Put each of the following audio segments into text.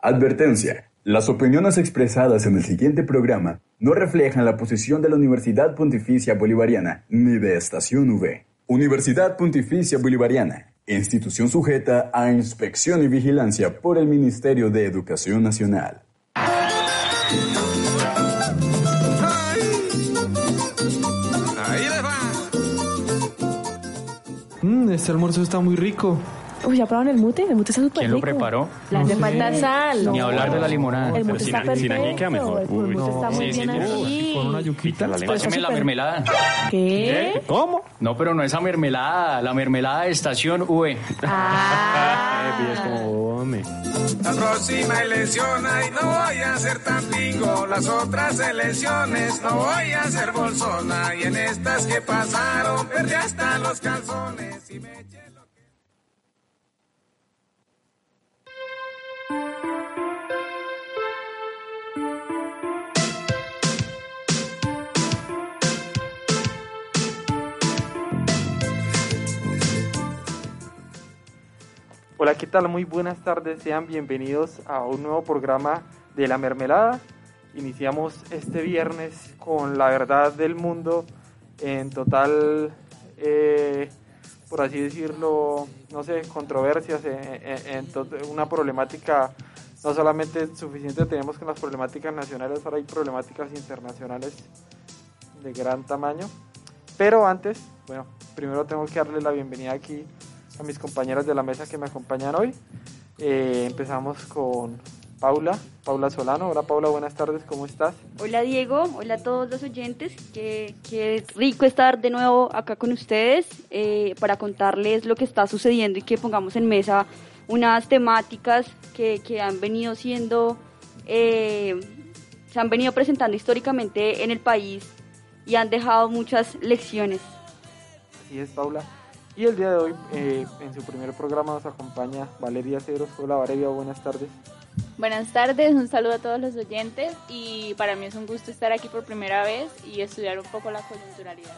Advertencia. Las opiniones expresadas en el siguiente programa no reflejan la posición de la Universidad Pontificia Bolivariana ni de Estación V. Universidad Pontificia Bolivariana, institución sujeta a inspección y vigilancia por el Ministerio de Educación Nacional. Mmm, este almuerzo está muy rico. Uy, ¿ya probaron el mute? El mute está súper ¿Quién rico. lo preparó? La No de sé. falta sal. Ni hablar de la limonada. El Pero mute sin está ají- sin perfecto. ají queda mejor. El Uy, mute no. está muy Sí, sí, bien sí. así. Con una yuquita. Pero Páseme la súper- mermelada. ¿Qué? ¿Cómo? No, pero no esa mermelada, la mermelada de estación V. Ah. Eh, es como, hombre. La próxima elección, ay, no voy a ser tan pingo. Las otras elecciones, no voy a ser bolsona. Y en estas que pasaron, perdí hasta los calzones. Y me eché Hola, ¿qué tal? Muy buenas tardes, sean bienvenidos a un nuevo programa de La Mermelada. Iniciamos este viernes con la verdad del mundo en total, eh, por así decirlo, no sé, controversias, en, en- en to- una problemática no solamente suficiente tenemos con las problemáticas nacionales, ahora hay problemáticas internacionales de gran tamaño. Pero antes, bueno, primero tengo que darle la bienvenida aquí a mis compañeras de la mesa que me acompañan hoy. Eh, empezamos con Paula, Paula Solano. Hola Paula, buenas tardes, ¿cómo estás? Hola Diego, hola a todos los oyentes, qué, qué rico estar de nuevo acá con ustedes eh, para contarles lo que está sucediendo y que pongamos en mesa unas temáticas que, que han venido siendo, eh, se han venido presentando históricamente en el país y han dejado muchas lecciones. Así es, Paula. Y el día de hoy, eh, en su primer programa, nos acompaña Valeria Cedros. Hola Valeria, buenas tardes. Buenas tardes, un saludo a todos los oyentes y para mí es un gusto estar aquí por primera vez y estudiar un poco la coyunturalidad.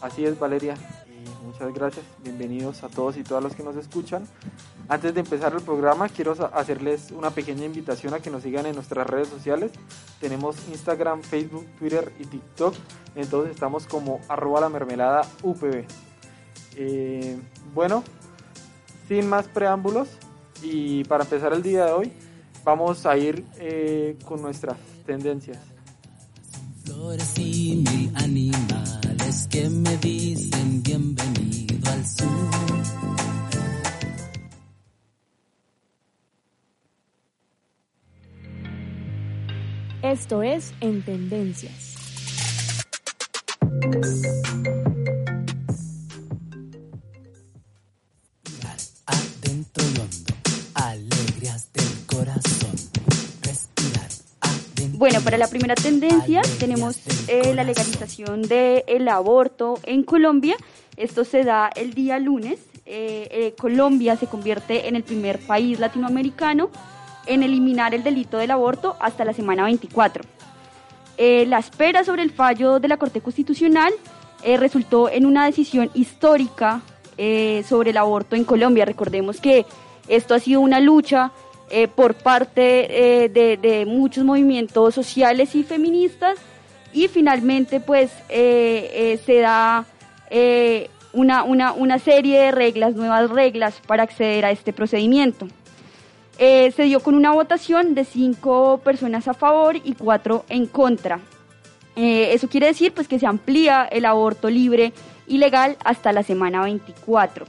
Así es, Valeria. Y muchas gracias. Bienvenidos a todos y todas los que nos escuchan. Antes de empezar el programa, quiero hacerles una pequeña invitación a que nos sigan en nuestras redes sociales. Tenemos Instagram, Facebook, Twitter y TikTok. Entonces estamos como arroba la mermelada UPB. Eh, bueno, sin más preámbulos y para empezar el día de hoy, vamos a ir eh, con nuestras tendencias. Flores y mil animales que me dicen bienvenido al sur. Esto es En Tendencias. Bueno, para la primera tendencia tenemos eh, la legalización del aborto en Colombia. Esto se da el día lunes. Eh, eh, Colombia se convierte en el primer país latinoamericano en eliminar el delito del aborto hasta la semana 24. Eh, la espera sobre el fallo de la Corte Constitucional eh, resultó en una decisión histórica eh, sobre el aborto en Colombia. Recordemos que esto ha sido una lucha eh, por parte eh, de, muchos movimientos sociales y feministas y finalmente pues eh, se da una, una, una serie de reglas, nuevas reglas para acceder a este procedimiento. Se dio con una votación de cinco personas a favor y cuatro en contra. Eso quiere decir pues que se amplía el aborto libre y legal hasta la semana 24.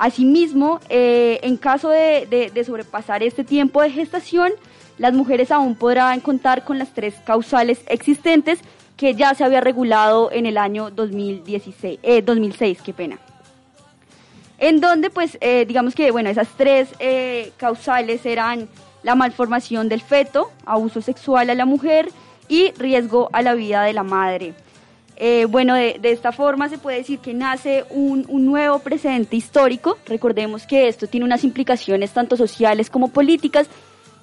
Asimismo, eh, en caso de, sobrepasar este tiempo de gestación, las mujeres aún podrán contar con las tres causales existentes que ya se había regulado en el año 2016, eh, 2006, qué pena en donde pues eh, digamos que bueno esas tres eh, causales eran la malformación del feto, abuso sexual a la mujer y riesgo a la vida de la madre. Eh, bueno, de, esta forma se puede decir que nace un, nuevo precedente histórico. Recordemos que esto tiene unas implicaciones tanto sociales como políticas,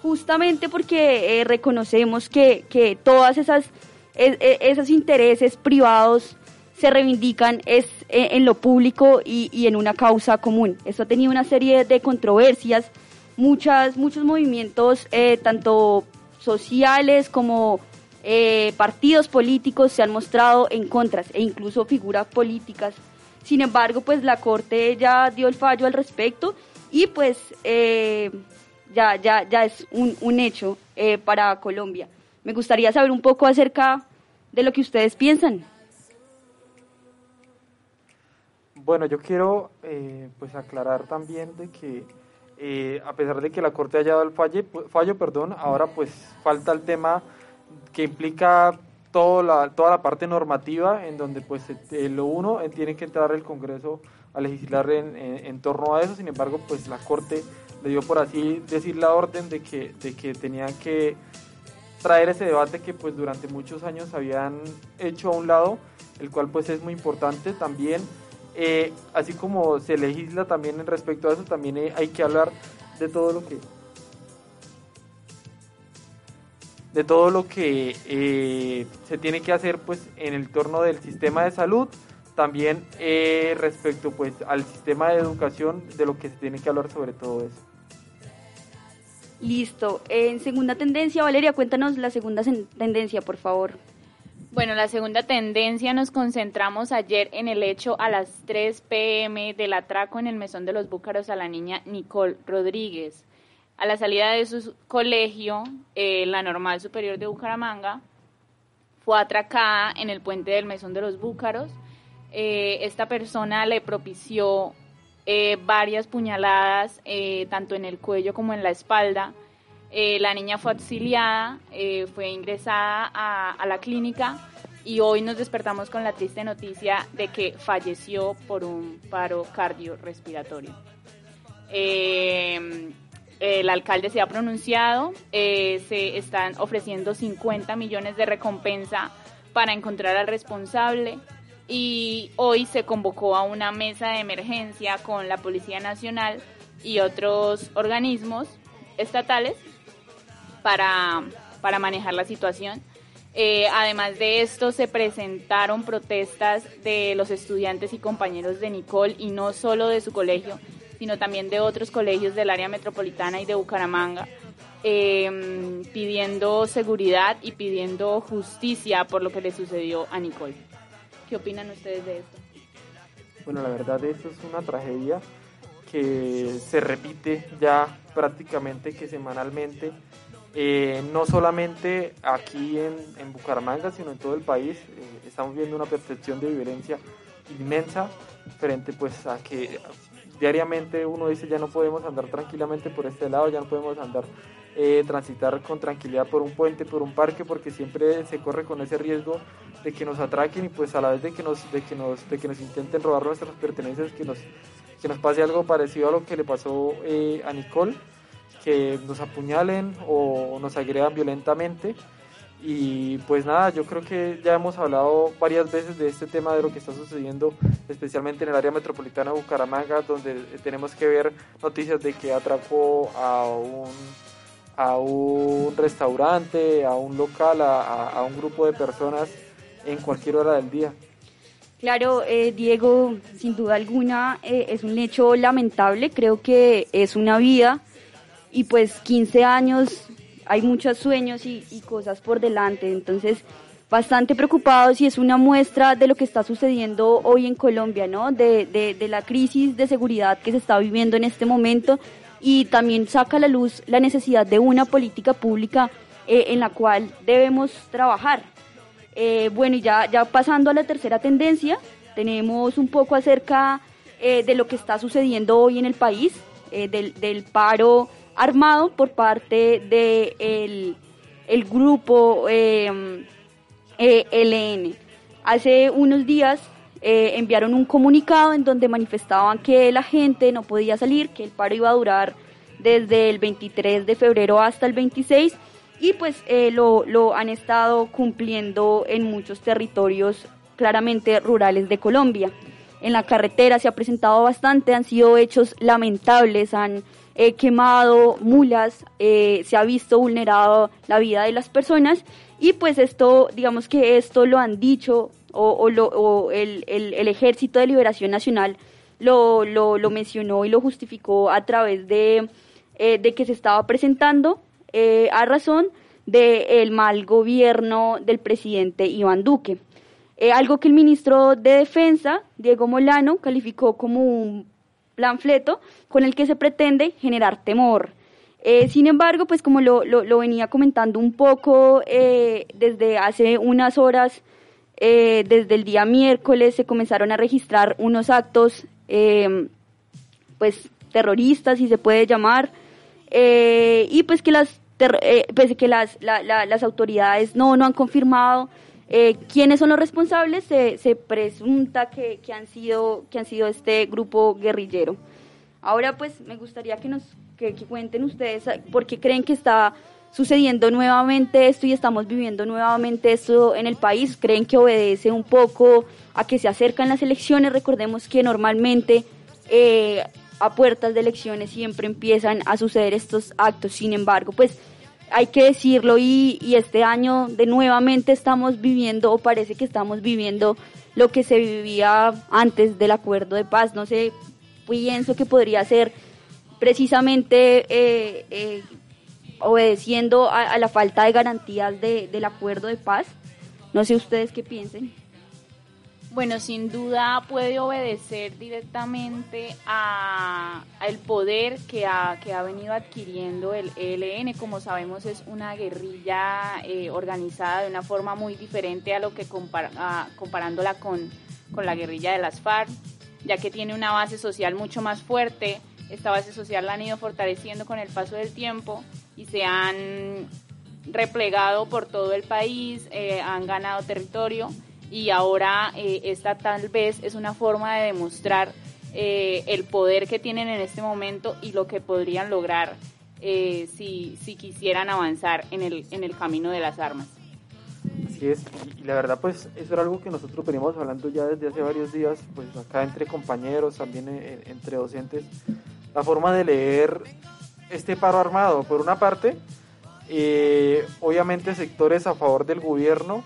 justamente porque eh, reconocemos que, que todas esas e- e- esos intereses privados se reivindican eh, en lo público y, y en una causa común. Esto ha tenido una serie de controversias muchas, muchos movimientos, eh, tanto sociales como eh, partidos políticos se han mostrado en contras e incluso figuras políticas. Sin embargo, pues la Corte ya dio el fallo al respecto y pues eh, ya, ya, ya es un, un hecho eh, para Colombia. Me gustaría saber un poco acerca de lo que ustedes piensan. Bueno, yo quiero pues aclarar también de que a pesar de que la Corte haya dado el falle- fallo, perdón, ahora pues falta el tema que implica todo la, toda la parte normativa en donde pues lo uno eh, tiene que entrar el Congreso a legislar en torno a eso, sin embargo pues la Corte le dio por así decir la orden de que, de que tenían que traer ese debate que pues durante muchos años habían hecho a un lado, el cual pues es muy importante también. Eh, así como se legisla también en respecto a eso, también eh, hay que hablar de todo lo que de todo lo que eh, se tiene que hacer pues en el torno del sistema de salud, también eh, respecto pues al sistema de educación, de lo que se tiene que hablar sobre todo eso. Listo. En segunda tendencia, Valeria, cuéntanos la segunda tendencia, por favor. Bueno, la segunda tendencia nos concentramos ayer en el hecho a las 3 pm del atraco en el mesón de los Búcaros a la niña Nicole Rodríguez. A la salida de su colegio, eh, la Normal Superior de Bucaramanga, fue atracada en el puente del mesón de los Búcaros. Eh, esta persona le propició eh, varias puñaladas, tanto en el cuello como en la espalda. La niña fue auxiliada, fue ingresada a, a la clínica y hoy nos despertamos con la triste noticia de que falleció por un paro cardiorrespiratorio. Eh, el alcalde se ha pronunciado, eh, se están ofreciendo 50 millones de recompensa para encontrar al responsable y hoy se convocó a una mesa de emergencia con la Policía Nacional y otros organismos estatales para, para manejar la situación. Eh, además de esto, se presentaron protestas de los estudiantes y compañeros de Nicole y no solo de su colegio, sino también de otros colegios del área metropolitana y de Bucaramanga, eh, pidiendo seguridad y pidiendo justicia por lo que le sucedió a Nicole. ¿Qué opinan ustedes de esto? Bueno, la verdad esto es una tragedia que se repite ya prácticamente que semanalmente, eh, no solamente aquí en, en Bucaramanga, sino en todo el país. Eh, estamos viendo una percepción de violencia inmensa frente pues a que diariamente uno dice ya no podemos andar tranquilamente por este lado, ya no podemos andar eh, transitar con tranquilidad por un puente, por un parque, porque siempre se corre con ese riesgo de que nos atraquen y pues a la vez de que nos, de que nos, de que nos intenten robar nuestras pertenencias, que nos, que nos pase algo parecido a lo que le pasó eh, a Nicole, que nos apuñalen o nos agredan violentamente. Y pues nada, yo creo que ya hemos hablado varias veces de este tema de lo que está sucediendo, especialmente en el área metropolitana de Bucaramanga, donde tenemos que ver noticias de que atracó a un, a un restaurante, a un local, a, a- a un grupo de personas en cualquier hora del día. Claro, eh, Diego, sin duda alguna eh, es un hecho lamentable, creo que es una vida y pues 15 años, hay muchos sueños y, cosas por delante, entonces bastante preocupados y es una muestra de lo que está sucediendo hoy en Colombia, ¿no? De, la crisis de seguridad que se está viviendo en este momento y también saca a la luz la necesidad de una política pública eh, en la cual debemos trabajar. Eh, bueno, y ya, ya pasando a la tercera tendencia, tenemos un poco acerca eh, de lo que está sucediendo hoy en el país, del, del paro armado por parte de el grupo eh, eh, LN. Hace unos días eh, enviaron un comunicado en donde manifestaban que la gente no podía salir, que el paro iba a durar desde el 23 de febrero hasta el 26 y pues eh, lo, lo han estado cumpliendo en muchos territorios claramente rurales de Colombia. En la carretera se ha presentado bastante, han sido hechos lamentables, han eh, quemado mulas, eh, se ha visto vulnerado la vida de las personas y pues esto, digamos que esto lo han dicho o, el, Ejército de Liberación Nacional lo, mencionó y lo justificó a través de eh, de que se estaba presentando eh, a razón del mal gobierno del presidente Iván Duque. Algo que el ministro de Defensa, Diego Molano, calificó como un planfleto con el que se pretende generar temor. Eh, sin embargo, pues como lo, lo- lo venía comentando un poco eh, desde hace unas horas, eh, desde el día miércoles se comenzaron a registrar unos actos, eh, pues terroristas, si se puede llamar, y pues que las, pues que las, la- la- las autoridades no, no han confirmado eh, quiénes son los responsables, se, se presunta que, que han sido, que han sido este grupo guerrillero. Ahora pues me gustaría que nos que, cuenten ustedes eh, por qué creen que está sucediendo nuevamente esto y estamos viviendo nuevamente esto en el país. ¿Creen que obedece un poco a que se acercan las elecciones? Recordemos que normalmente eh, a puertas de elecciones siempre empiezan a suceder estos actos. Sin embargo, pues hay que decirlo y, y este año de nuevamente estamos viviendo o parece que estamos viviendo lo que se vivía antes del acuerdo de paz. No sé, pienso que podría ser precisamente eh, eh, obedeciendo a, a la falta de garantías de- del acuerdo de paz. No sé ustedes qué piensen. Bueno, sin duda puede obedecer directamente a, al poder que ha, que ha venido adquiriendo el ELN. Como sabemos, es una guerrilla eh, organizada de una forma muy diferente a lo que a- comparándola con, con la guerrilla de las FARC, ya que tiene una base social mucho más fuerte. Esta base social la han ido fortaleciendo con el paso del tiempo y se han replegado por todo el país, eh, han ganado territorio y ahora eh, esta tal vez es una forma de demostrar eh, el poder que tienen en este momento y lo que podrían lograr eh, si, si quisieran avanzar en el, en el camino de las armas. Así es, y, la verdad pues eso era algo que nosotros veníamos hablando ya desde hace varios días, pues acá entre compañeros, también entre docentes, la forma de leer este paro armado. Por una parte, obviamente sectores a favor del gobierno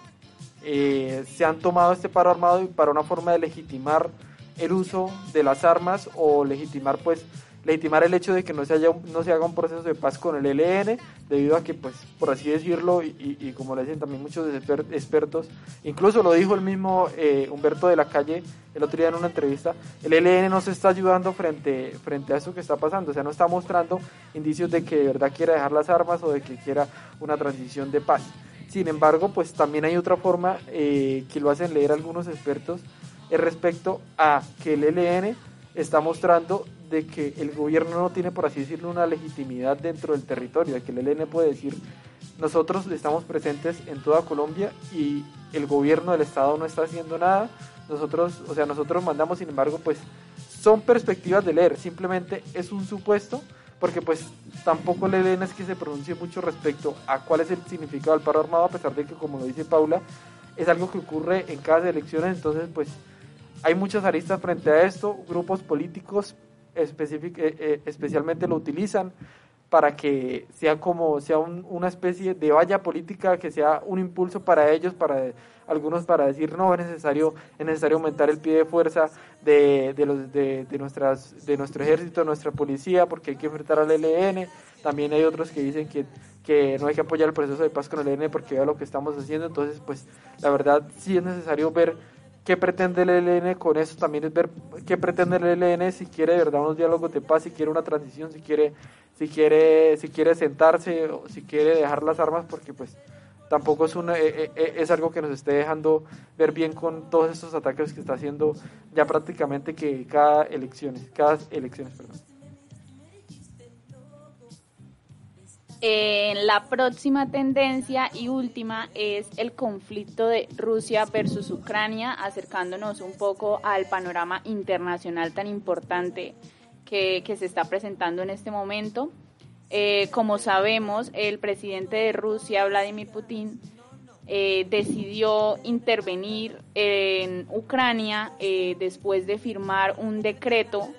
eh, se han tomado este paro armado para una forma de legitimar el uso de las armas o legitimar pues legitimar el hecho de que no se haya no se haga un proceso de paz con el ELN debido a que pues por así decirlo y, y- y como le dicen también muchos exper- expertos incluso lo dijo el mismo eh, Humberto de la Calle el otro día en una entrevista el ELN no se está ayudando frente frente a eso que está pasando o sea no está mostrando indicios de que de verdad quiera dejar las armas o de que quiera una transición de paz sin embargo, pues también hay otra forma eh, que lo hacen leer algunos expertos es respecto a que el ELN está mostrando de que el gobierno no tiene, por así decirlo, una legitimidad dentro del territorio, de que el ELN puede decir, nosotros estamos presentes en toda Colombia y el gobierno del Estado no está haciendo nada, nosotros, o sea, nosotros mandamos, sin embargo, pues son perspectivas de leer, simplemente es un supuesto, porque pues tampoco el ELN es que se pronuncie mucho respecto a cuál es el significado del paro armado, a pesar de que, como lo dice Paula, es algo que ocurre en cada elección, entonces pues hay muchas aristas frente a esto, grupos políticos eh, eh, especialmente lo utilizan para que sea como sea un- una especie de valla política que sea un impulso para ellos para algunos para decir no es necesario es necesario aumentar el pie de fuerza de, de los de, de nuestras de nuestro ejército nuestra policía porque hay que enfrentar al ELN también hay otros que dicen que que no hay que apoyar el proceso de paz con el ELN porque vea lo que estamos haciendo. Entonces pues la verdad sí es necesario ver qué pretende el ELN con eso también es ver qué pretende el ELN si quiere de verdad unos diálogos de paz si quiere una transición si quiere si quiere si quiere sentarse o si quiere dejar las armas porque pues tampoco es una, eh, eh, es algo que nos esté dejando ver bien con todos estos ataques que está haciendo ya prácticamente que cada elecciones cada elecciones perdón Eh, la próxima tendencia y última es el conflicto de Rusia versus Ucrania, acercándonos un poco al panorama internacional tan importante que, que se está presentando en este momento. Eh, como sabemos, el presidente de Rusia, Vladimir Putin, eh, decidió intervenir en Ucrania eh, después de firmar un decreto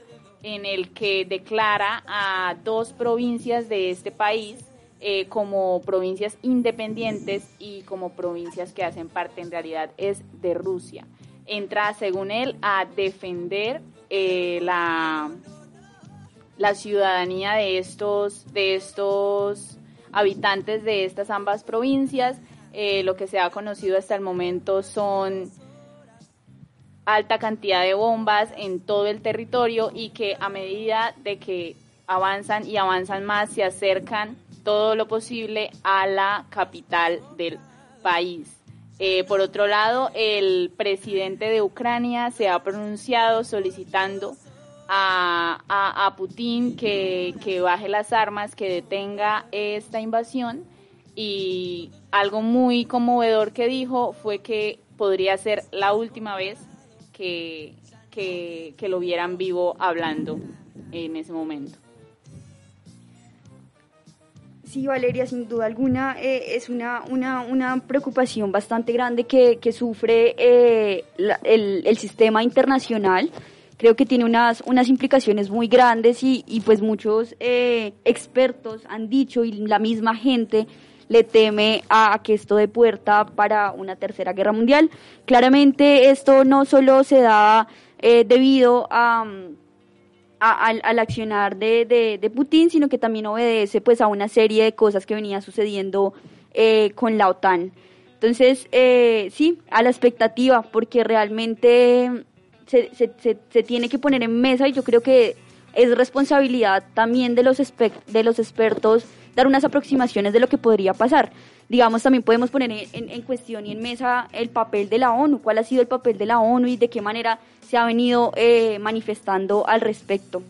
en el que declara a dos provincias de este país eh, como provincias independientes y como provincias que hacen parte en realidad es de Rusia. Entra, según él, a defender eh, la, la ciudadanía de estos, de estos habitantes de estas ambas provincias. Eh, lo que se ha conocido hasta el momento son alta cantidad de bombas en todo el territorio y que a medida de que avanzan y avanzan más se acercan todo lo posible a la capital del país. Eh, por otro lado, el presidente de Ucrania se ha pronunciado solicitando a, Putin que, que baje las armas, que detenga esta invasión y algo muy conmovedor que dijo fue que podría ser la última vez que, que, que lo vieran vivo hablando en ese momento. Sí, Valeria, sin duda alguna eh, es una, una, una preocupación bastante grande que, que sufre eh, la- el, el sistema internacional. Creo que tiene unas, unas implicaciones muy grandes y, y pues muchos eh, expertos han dicho y la misma gente le teme a, que esto dé puerta para una tercera guerra mundial. Claramente esto no solo se da eh, debido a... al, al accionar de, de, de Putin, sino que también obedece pues a una serie de cosas que venía sucediendo eh, con la OTAN. Entonces, eh, sí, a la expectativa, porque realmente se, se, tiene que poner en mesa y yo creo que es responsabilidad también de los, de los expertos dar unas aproximaciones de lo que podría pasar. Digamos, también podemos poner en, en- cuestión y en mesa el papel de la ONU, cuál ha sido el papel de la ONU y de qué manera se ha venido eh, manifestando al respecto.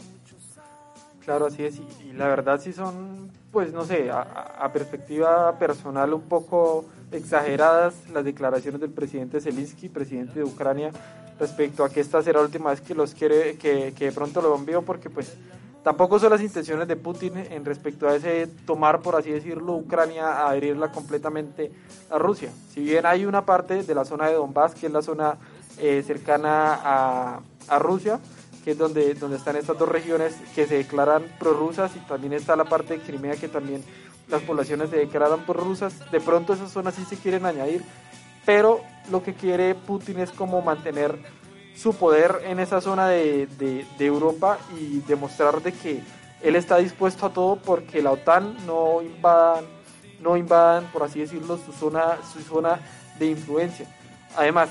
Claro, así es. Y, la verdad sí son, pues no sé, a- a perspectiva personal un poco exageradas las declaraciones del presidente Zelensky, presidente de Ucrania, respecto a que esta será la última vez que los quiere, que, que de pronto lo envío, porque pues tampoco son las intenciones de Putin en respecto a ese tomar, por así decirlo, Ucrania, a adherirla completamente a Rusia. Si bien hay una parte de la zona de Donbass, que es la zona eh, cercana a, a Rusia, que es donde, donde están estas dos regiones que se declaran prorrusas y también está la parte de Crimea que también las poblaciones se declaran prorrusas. De pronto esas zonas sí se quieren añadir, pero lo que quiere Putin es como mantener su poder en esa zona de, Europa y demostrar de que él está dispuesto a todo porque la OTAN no invadan, no invadan, por así decirlo, su zona, su zona de influencia. Además,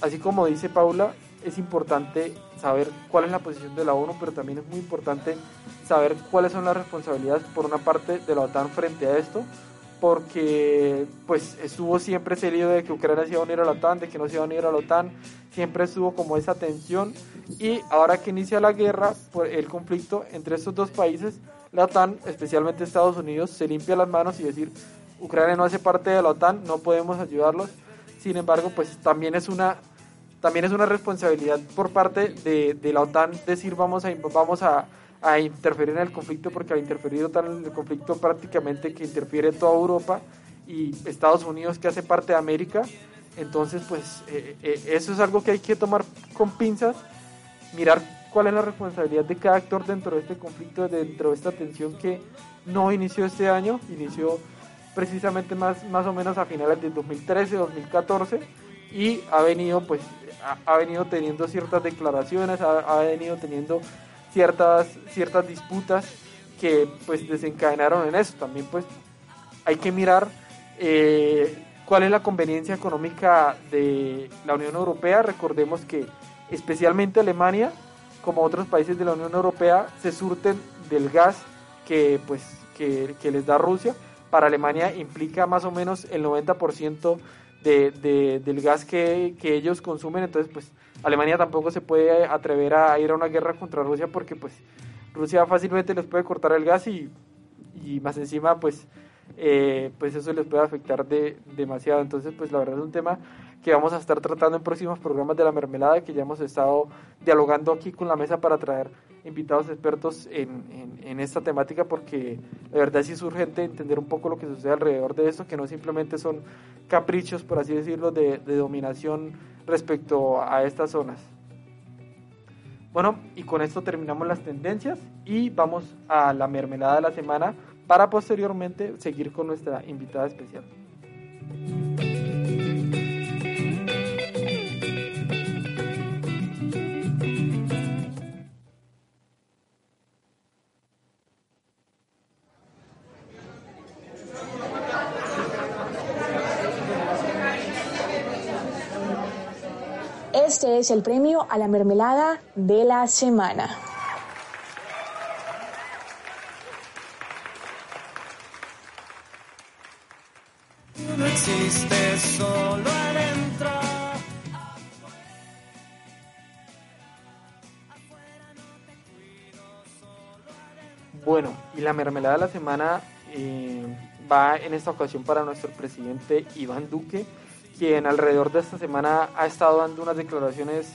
así como dice Paula, es importante saber cuál es la posición de la ONU, pero también es muy importante saber cuáles son las responsabilidades por una parte de la OTAN frente a esto, porque pues estuvo siempre ese lío de que Ucrania se iba a unir a la OTAN, de que no se iba a unir a la OTAN, siempre estuvo como esa tensión y ahora que inicia la guerra, por el conflicto entre estos dos países, la OTAN, especialmente Estados Unidos, se limpia las manos y decir, Ucrania no hace parte de la OTAN, no podemos ayudarlos. Sin embargo, pues también es una también es una responsabilidad por parte de, de la OTAN decir vamos a vamos a, a interferir en el conflicto porque al interferir OTAN en el conflicto prácticamente que interfiere toda Europa y Estados Unidos que hace parte de América. Entonces pues eh, eh, eso es algo que hay que tomar con pinzas mirar cuál es la responsabilidad de cada actor dentro de este conflicto dentro de esta tensión que no inició este año inició precisamente más, más o menos a finales del 2013 2014 y ha venido pues ha, venido teniendo ciertas declaraciones ha venido teniendo ciertas ciertas disputas que pues desencadenaron en eso. También pues hay que mirar eh, cuál es la conveniencia económica de la Unión Europea. Recordemos que especialmente Alemania como otros países de la Unión Europea se surten del gas que pues que, les da Rusia. Para Alemania implica más o menos el 90% de, de, del gas que, que, ellos consumen, entonces pues Alemania tampoco se puede atrever a ir a una guerra contra Rusia porque pues Rusia fácilmente les puede cortar el gas y, y más encima pues, eh, pues eso les puede afectar de, demasiado, entonces pues la verdad es un tema que vamos a estar tratando en próximos programas de la mermelada que ya hemos estado dialogando aquí con la mesa para traer invitados expertos en, en, esta temática porque de verdad sí es urgente entender un poco lo que sucede alrededor de esto, que no simplemente son caprichos, por así decirlo, de, de dominación respecto a estas zonas. Bueno, y con esto terminamos las tendencias y vamos a la mermelada de la semana para posteriormente seguir con nuestra invitada especial. Es el premio a la mermelada de la semana. No existe solo adentro. Bueno, y la mermelada de la semana eh, va en esta ocasión para nuestro presidente Iván Duque, quien alrededor de esta semana ha estado dando unas declaraciones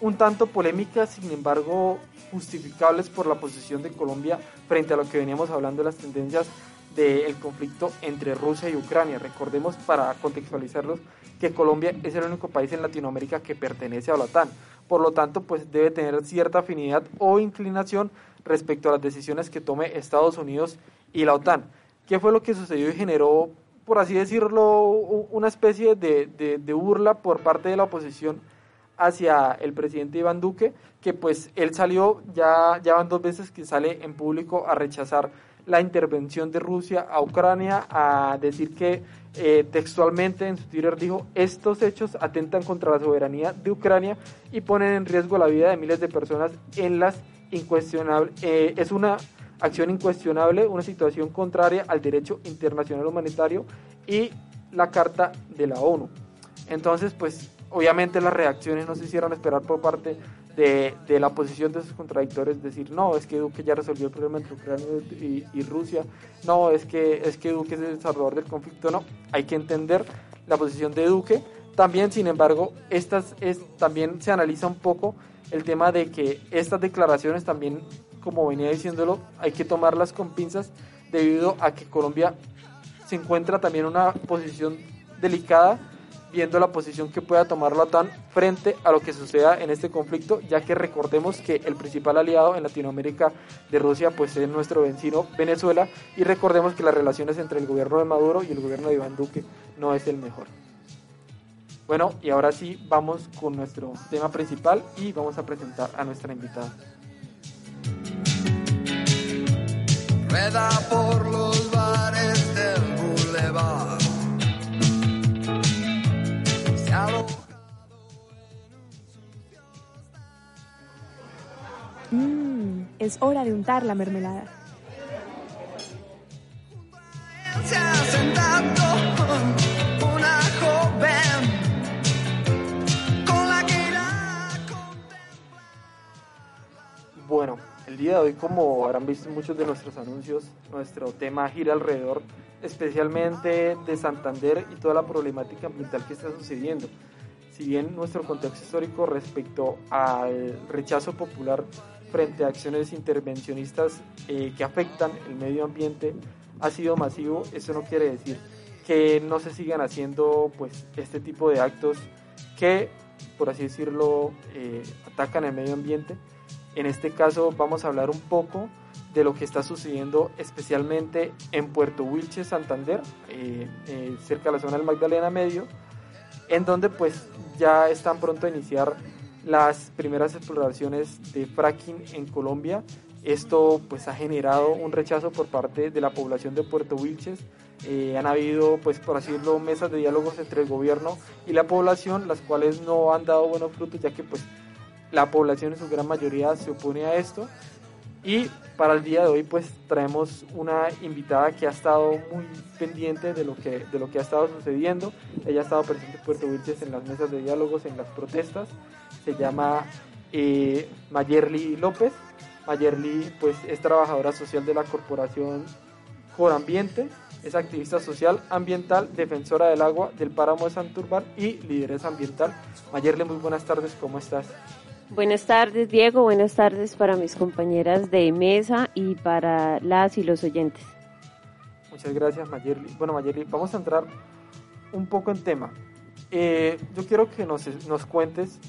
un tanto polémicas, sin embargo justificables por la posición de Colombia frente a lo que veníamos hablando de las tendencias del conflicto entre Rusia y Ucrania. Recordemos, para contextualizarlos, que Colombia es el único país en Latinoamérica que pertenece a la OTAN. Por lo tanto, pues debe tener cierta afinidad o inclinación respecto a las decisiones que tome Estados Unidos y la OTAN. ¿Qué fue lo que sucedió y generó, por así decirlo, una especie de, de- de burla por parte de la oposición hacia el presidente Iván Duque, que pues él salió, ya, ya van dos veces que sale en público a rechazar la intervención de Rusia a Ucrania, a decir que eh, textualmente en su Twitter dijo, estos hechos atentan contra la soberanía de Ucrania y ponen en riesgo la vida de miles de personas en las incuestionables, eh, es una acción incuestionable, una situación contraria al derecho internacional humanitario y la Carta de la ONU. Entonces, pues obviamente las reacciones no se hicieron esperar por parte de, de la posición de sus contradictores, decir, no, es que Duque ya resolvió el problema entre Ucrania y, Rusia, no, es que, es que Duque es el salvador del conflicto, no, hay que entender la posición de Duque. También, sin embargo, estas es, también se analiza un poco el tema de que estas declaraciones también, como venía diciéndolo, hay que tomarlas con pinzas debido a que Colombia se encuentra también en una posición delicada viendo la posición que pueda tomar la OTAN frente a lo que suceda en este conflicto, ya que recordemos que el principal aliado en Latinoamérica de Rusia pues es nuestro vecino Venezuela y recordemos que las relaciones entre el gobierno de Maduro y el gobierno de Iván Duque no es el mejor. Bueno, y ahora sí vamos con nuestro tema principal y vamos a presentar a nuestra invitada. Rueda por los bares del boulevard. Se aloja Mmm, es hora de untar la mermelada. se ha sentado una joven con la que irá Bueno, el día de hoy, como habrán visto en muchos de nuestros anuncios, nuestro tema gira alrededor especialmente de Santander y toda la problemática ambiental que está sucediendo. Si bien nuestro contexto histórico respecto al rechazo popular frente a acciones intervencionistas eh, que afectan el medio ambiente ha sido masivo, eso no quiere decir que no se sigan haciendo pues este tipo de actos que, por así decirlo, eh, atacan el medio ambiente. En este caso vamos a hablar un poco de lo que está sucediendo especialmente en Puerto Wilches, Santander, eh, eh, cerca de la zona del Magdalena Medio, en donde pues ya están pronto a iniciar las primeras exploraciones de fracking en Colombia. Esto pues ha generado un rechazo por parte de la población de Puerto Wilches. Eh, han habido, pues por así decirlo, mesas de diálogos entre el gobierno y la población, las cuales no han dado buenos frutos, ya que pues la población en su gran mayoría se opone a esto. Y para el día de hoy pues traemos una invitada que ha estado muy pendiente de lo que, de lo que ha estado sucediendo. Ella ha estado presente en Puerto Wilches en las mesas de diálogos, en las protestas. Se llama eh, López. Mayerly pues es trabajadora social de la corporación Corambiente, es activista social, ambiental, defensora del agua, del páramo de Santurbán y lideresa ambiental. Mayerly, muy buenas tardes, ¿cómo estás? Buenas tardes, Diego. Buenas tardes para mis compañeras de mesa y para las y los oyentes. Muchas gracias, Mayerly. Bueno, Mayerly, vamos a entrar un poco en tema. Eh, yo quiero que nos, nos cuentes,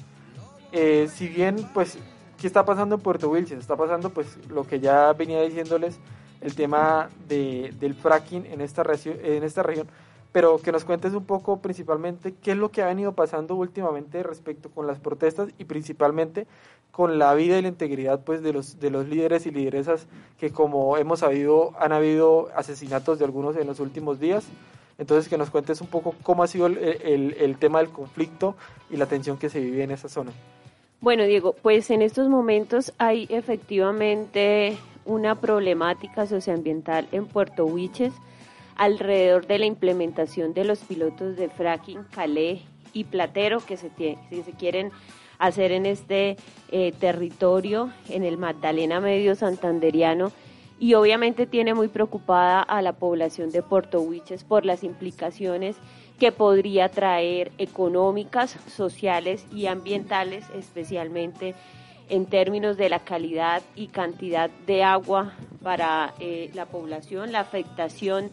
eh, si bien, pues, ¿qué está pasando en Puerto Wilches? Está pasando, pues, lo que ya venía diciéndoles, el tema de, del fracking en esta, en esta región, pero que nos cuentes un poco principalmente qué es lo que ha venido pasando últimamente respecto con las protestas y principalmente con la vida y la integridad pues de los de los líderes y lideresas que como hemos sabido han habido asesinatos de algunos en los últimos días Entonces, que nos cuentes un poco cómo ha sido el, el- el tema del conflicto y la tensión que se vive en esa zona. Bueno, Diego, pues en estos momentos hay efectivamente una problemática socioambiental en Puerto Huiches alrededor de la implementación de los pilotos de fracking, calé y platero que se, que se quieren hacer en este eh, territorio, en el Magdalena Medio Santanderiano, y obviamente tiene muy preocupada a la población de Puerto Huiches por las implicaciones que podría traer económicas, sociales y ambientales, especialmente en términos de la calidad y cantidad de agua para eh, la población, la afectación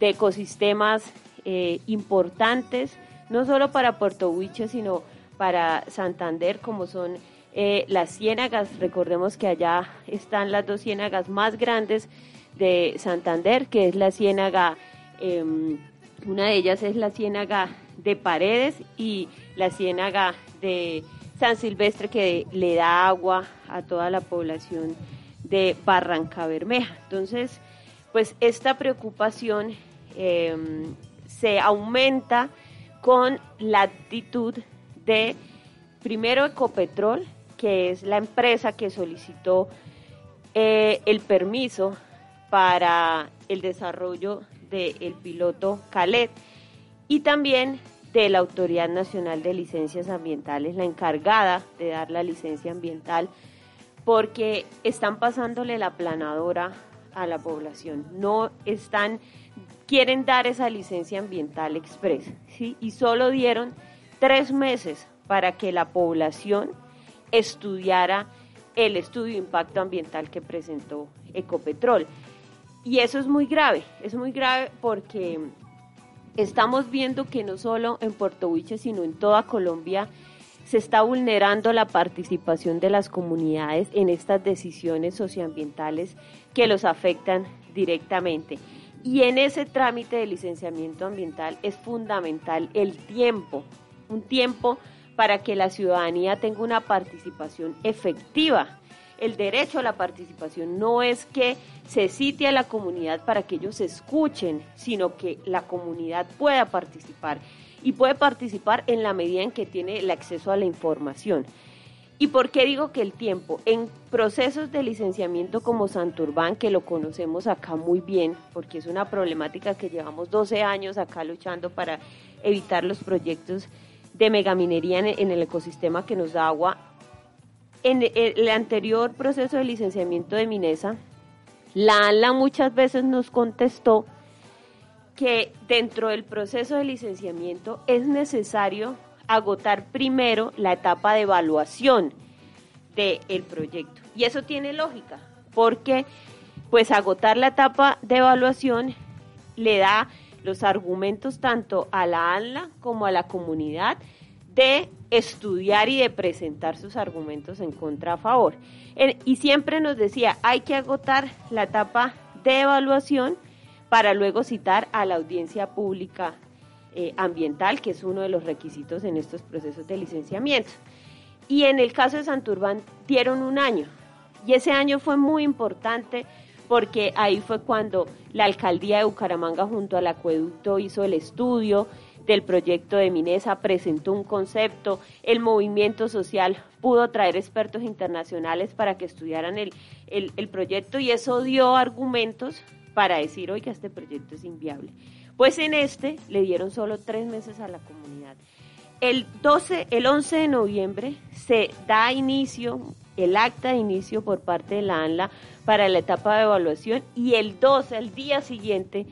de ecosistemas eh, importantes, no solo para Puerto Huiche, sino para Santander, como son eh, las ciénagas. Recordemos que allá están las dos ciénagas más grandes de Santander, que es la ciénaga, em, una de ellas es la ciénaga de Paredes y la ciénaga de San Silvestre, que le da agua a toda la población de Barranca Bermeja. Entonces, pues esta preocupación eh, se aumenta con la actitud de, primero, Ecopetrol, que es la empresa que solicitó eh, el permiso para el desarrollo del piloto Calet y también de la Autoridad Nacional de Licencias Ambientales, la encargada de dar la licencia ambiental, porque están pasándole la planadora a la población. No están, quieren dar esa licencia ambiental express, ¿sí? Y solo dieron tres meses para que la población estudiara el estudio de impacto ambiental que presentó Ecopetrol. Y eso es muy grave, es muy grave porque estamos viendo que no solo en Puerto Huiche, sino en toda Colombia, se está vulnerando la participación de las comunidades en estas decisiones socioambientales que los afectan directamente. Y en ese trámite de licenciamiento ambiental es fundamental el tiempo, un tiempo para que la ciudadanía tenga una participación efectiva. El derecho a la participación no es que se cite a la comunidad para que ellos escuchen, sino que la comunidad pueda participar y puede participar en la medida en que tiene el acceso a la información. ¿Y por qué digo que el tiempo? En procesos de licenciamiento como Santurbán, que lo conocemos acá muy bien, porque es una problemática que llevamos 12 años acá luchando para evitar los proyectos de megaminería en, el ecosistema que nos da agua. En el anterior proceso de licenciamiento de Minesa, la ANLA muchas veces nos contestó que dentro del proceso de licenciamiento es necesario agotar primero la etapa de evaluación del proyecto. Y eso tiene lógica, porque pues agotar la etapa de evaluación le da los argumentos tanto a la ANLA como a la comunidad de estudiar y de presentar sus argumentos en contra a favor. Y siempre nos decía, hay que agotar la etapa de evaluación para luego citar a la audiencia pública eh, ambiental, que es uno de los requisitos en estos procesos de licenciamiento. Y en el caso de Santurbán dieron un año, y ese año fue muy importante porque ahí fue cuando la alcaldía de Bucaramanga junto al acueducto hizo el estudio del proyecto de Minesa, presentó un concepto, el movimiento social pudo traer expertos internacionales para que estudiaran el, el, proyecto y eso dio argumentos para decir, oiga, este proyecto es inviable. Pues en este le dieron solo tres meses a la comunidad. El, 12, el 11 de noviembre se da inicio, el acta de inicio por parte de la ANLA para la etapa de evaluación y el 12, el día siguiente,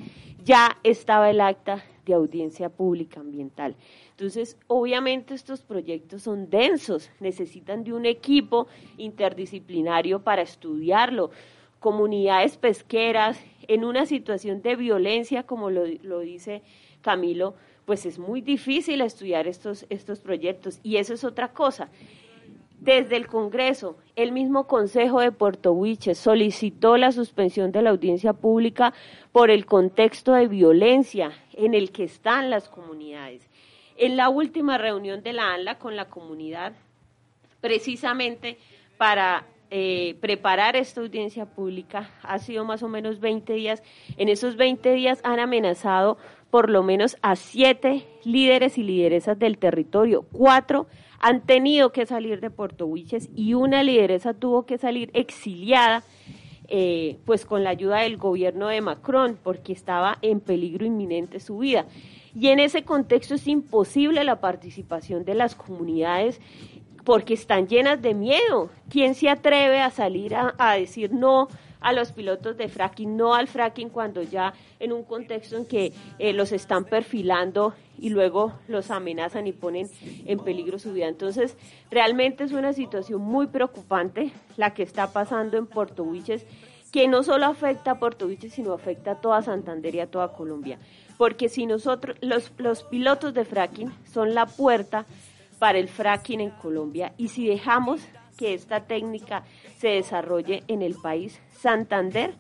ya estaba el acta de audiencia pública ambiental. Entonces, obviamente estos proyectos son densos, necesitan de un equipo interdisciplinario para estudiarlo, comunidades pesqueras en una situación de violencia, como lo, lo dice Camilo, pues es muy difícil estudiar estos, estos proyectos. Y eso es otra cosa. Desde el Congreso, el mismo Consejo de Puerto Huiche solicitó la suspensión de la audiencia pública por el contexto de violencia en el que están las comunidades. En la última reunión de la ANLA con la comunidad, precisamente para eh, preparar esta audiencia pública. Ha sido más o menos 20 días. En esos 20 días han amenazado por lo menos a siete líderes y lideresas del territorio. Cuatro han tenido que salir de Puerto Huiches y una lideresa tuvo que salir exiliada, eh, pues con la ayuda del gobierno de Macron, porque estaba en peligro inminente su vida. Y en ese contexto es imposible la participación de las comunidades porque están llenas de miedo. ¿Quién se atreve a salir a, decir no a los pilotos de fracking, no al fracking cuando ya en un contexto en que eh, los están perfilando y luego los amenazan y ponen en peligro su vida. Entonces, realmente es una situación muy preocupante la que está pasando en Puerto Huiches, que no solo afecta a Puerto Huiches, sino afecta a toda Santander y a toda Colombia. Porque si nosotros, los pilotos de fracking son la puerta para el fracking en Colombia y si dejamos que esta técnica se desarrolle en el país, Santander